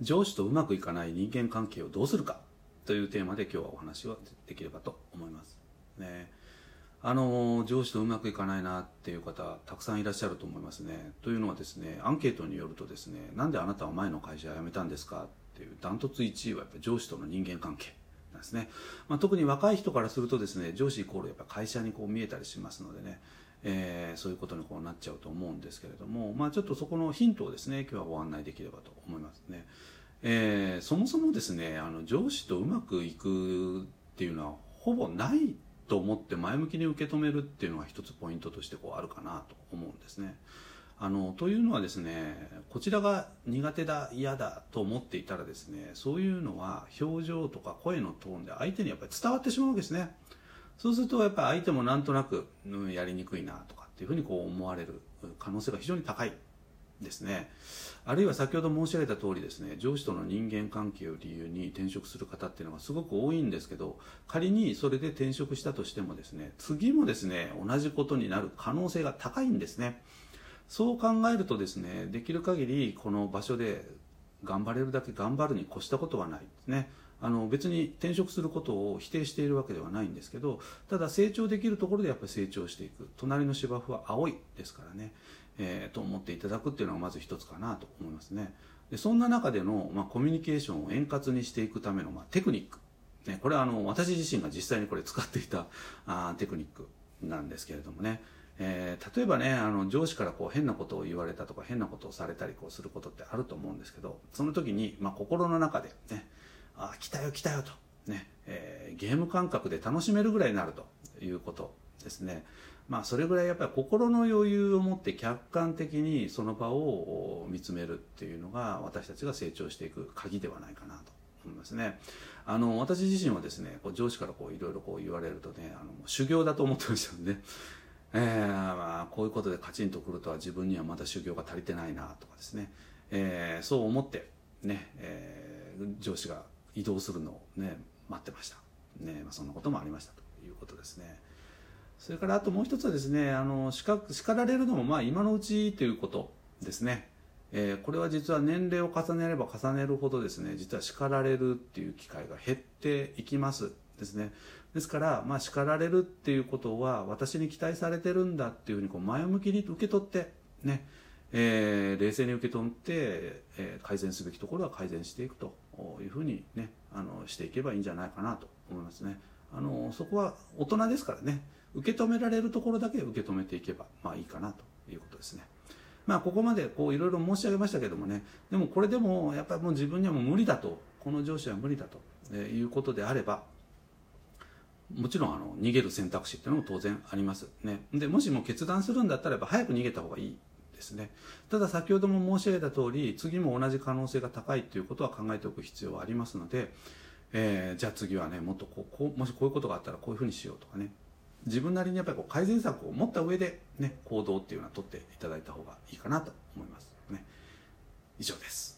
上司とうまくいかない人間関係をどうするかというテーマで今日はお話をできればと思います。ね、あの上司とうまくいかないなっていう方たくさんいらっしゃると思いますね。というのはですねアンケートによるとですねなんであなたは前の会社辞めたんですかっていうダントツ1位はやっぱ上司との人間関係なんですね、まあ、特に若い人からするとですね上司イコールやっぱ会社にこう見えたりしますのでねえー、そういうことにこうなっちゃうと思うんですけれども、まあ、ちょっとそこのヒントをですね今日はご案内できればと思いますね。えー、そもそもですねあの上司とうまくいくっていうのはほぼないと思って前向きに受け止めるっていうのが一つポイントとしてこうあるかなと思うんですね。あのというのはですねこちらが苦手だ嫌だと思っていたらですねそういうのは表情とか声のトーンで相手にやっぱり伝わってしまうわけですね。そうするとやっぱり相手もなんとなく、うん、やりにくいなとかっていうふうにこう思われる可能性が非常に高いですね。あるいは先ほど申し上げた通りですね、上司との人間関係を理由に転職する方っていうのがすごく多いんですけど、仮にそれで転職したとしてもですね、次もですね、同じことになる可能性が高いんですね。そう考えるとですね、できる限りこの場所で頑張れるだけ頑張るに越したことはないですね。あの別に転職することを否定しているわけではないんですけどただ成長できるところでやっぱり成長していく。隣の芝生は青いですからね、えー、と思っていただくっていうのがまず一つかなと思いますね。でそんな中での、まあ、コミュニケーションを円滑にしていくための、まあ、テクニック、ね、これはあの私自身が実際にこれ使っていたあテクニックなんですけれどもね。えー、例えばねあの上司からこう変なことを言われたとか変なことをされたりこうすることってあると思うんですけどその時に、まあ、心の中でねあ来たよ来たよと、ねえー、ゲーム感覚で楽しめるぐらいになるということですね。まあそれぐらいやっぱり心の余裕を持って客観的にその場を見つめるっていうのが私たちが成長していく鍵ではないかなと思いますね。あの私自身はですねこう上司からこういろいろこう言われるとねあの修行だと思ってましたんで、えー、まあ、こういうことでカチンとくるとは自分にはまだ修行が足りてないなとかですね、えー、そう思ってね、えー、上司が移動するのをね待ってました、ねまあ、そんなこともありましたということですね。それからあともう一つはですねあの叱叱られるのもまあ今のうちということですね、えー、これは実は年齢を重ねれば重ねるほどですね実は叱られるっていう機会が減っていきますですね。ですから、まあ、叱られるっていうことは私に期待されてるんだっていうふうにこう前向きに受け取ってねえー、冷静に受け取って、えー、改善すべきところは改善していくと。いうふうにねあのしていけばいいんじゃないかなと思いますね。あのそこは大人ですからね。受け止められるところだけ受け止めていけばまあいいかなということですね。まあここまでこういろいろ申し上げましたけどもね。でもこれでもやっぱりもう自分にはもう無理だと。この上司は無理だと。えいうことであればもちろんあの逃げる選択肢っていうのも当然あります。ね。でもしも決断するんだったらやっぱ早く逃げた方がいい。ですね。ただ先ほども申し上げた通り次も同じ可能性が高いということは考えておく必要はありますので、えー、じゃあ次はねもっとこうもしこういうことがあったらこういうふうにしようとかね。自分なりにやっぱりこう改善策を持った上で、ね、行動っていうのは取っていただいた方がいいかなと思います。ね。以上です。